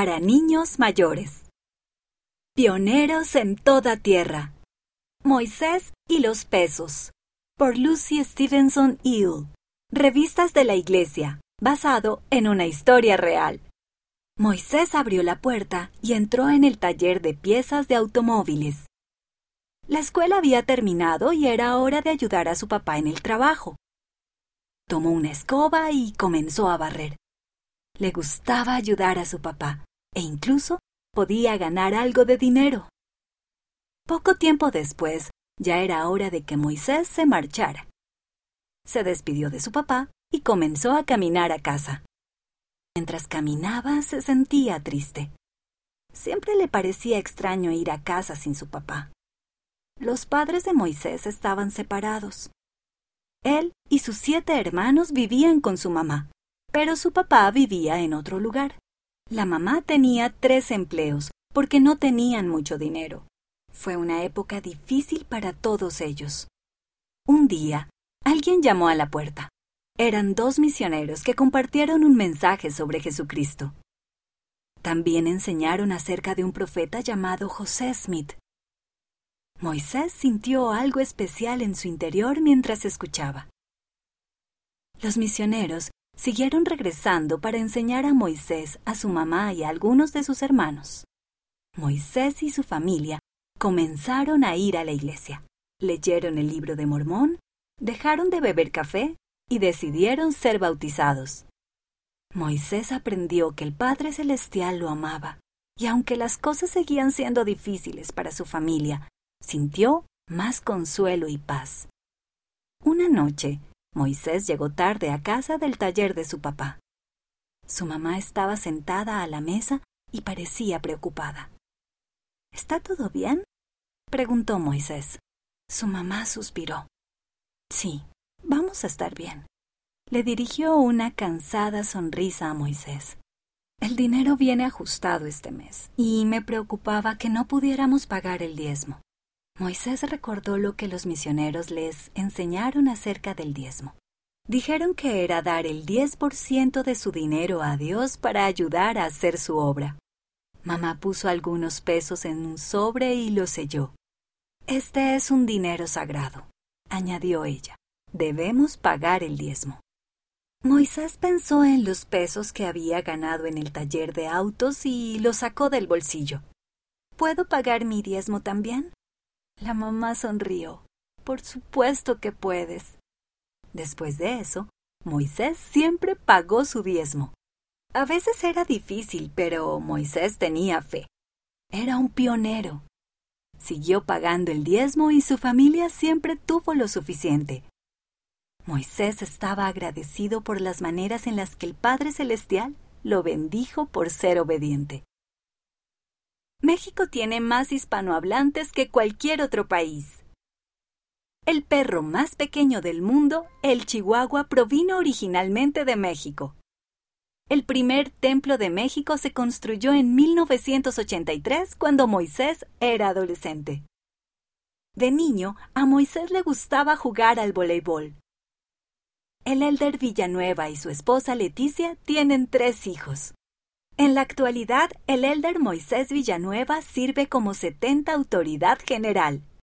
para niños mayores. Pioneros en toda tierra. Moisés y los pesos. Por Lucy Stevenson Hill. Revistas de la Iglesia, basado en una historia real. Moisés abrió la puerta y entró en el taller de piezas de automóviles. La escuela había terminado y era hora de ayudar a su papá en el trabajo. Tomó una escoba y comenzó a barrer. Le gustaba ayudar a su papá e incluso podía ganar algo de dinero. Poco tiempo después, ya era hora de que Moisés se marchara. Se despidió de su papá y comenzó a caminar a casa. Mientras caminaba se sentía triste. Siempre le parecía extraño ir a casa sin su papá. Los padres de Moisés estaban separados. Él y sus siete hermanos vivían con su mamá, pero su papá vivía en otro lugar. La mamá tenía tres empleos porque no tenían mucho dinero. Fue una época difícil para todos ellos. Un día, alguien llamó a la puerta. Eran dos misioneros que compartieron un mensaje sobre Jesucristo. También enseñaron acerca de un profeta llamado José Smith. Moisés sintió algo especial en su interior mientras escuchaba. Los misioneros siguieron regresando para enseñar a Moisés, a su mamá y a algunos de sus hermanos. Moisés y su familia comenzaron a ir a la iglesia, leyeron el libro de Mormón, dejaron de beber café y decidieron ser bautizados. Moisés aprendió que el Padre Celestial lo amaba, y aunque las cosas seguían siendo difíciles para su familia, sintió más consuelo y paz. Una noche, Moisés llegó tarde a casa del taller de su papá. Su mamá estaba sentada a la mesa y parecía preocupada. ¿Está todo bien? preguntó Moisés. Su mamá suspiró. Sí, vamos a estar bien. Le dirigió una cansada sonrisa a Moisés. El dinero viene ajustado este mes, y me preocupaba que no pudiéramos pagar el diezmo. Moisés recordó lo que los misioneros les enseñaron acerca del diezmo. Dijeron que era dar el 10% de su dinero a Dios para ayudar a hacer su obra. Mamá puso algunos pesos en un sobre y lo selló. Este es un dinero sagrado, añadió ella. Debemos pagar el diezmo. Moisés pensó en los pesos que había ganado en el taller de autos y los sacó del bolsillo. ¿Puedo pagar mi diezmo también? La mamá sonrió. Por supuesto que puedes. Después de eso, Moisés siempre pagó su diezmo. A veces era difícil, pero Moisés tenía fe. Era un pionero. Siguió pagando el diezmo y su familia siempre tuvo lo suficiente. Moisés estaba agradecido por las maneras en las que el Padre Celestial lo bendijo por ser obediente. México tiene más hispanohablantes que cualquier otro país. El perro más pequeño del mundo, el chihuahua, provino originalmente de México. El primer templo de México se construyó en 1983 cuando Moisés era adolescente. De niño, a Moisés le gustaba jugar al voleibol. El elder Villanueva y su esposa Leticia tienen tres hijos. En la actualidad, el elder Moisés Villanueva sirve como 70 autoridad general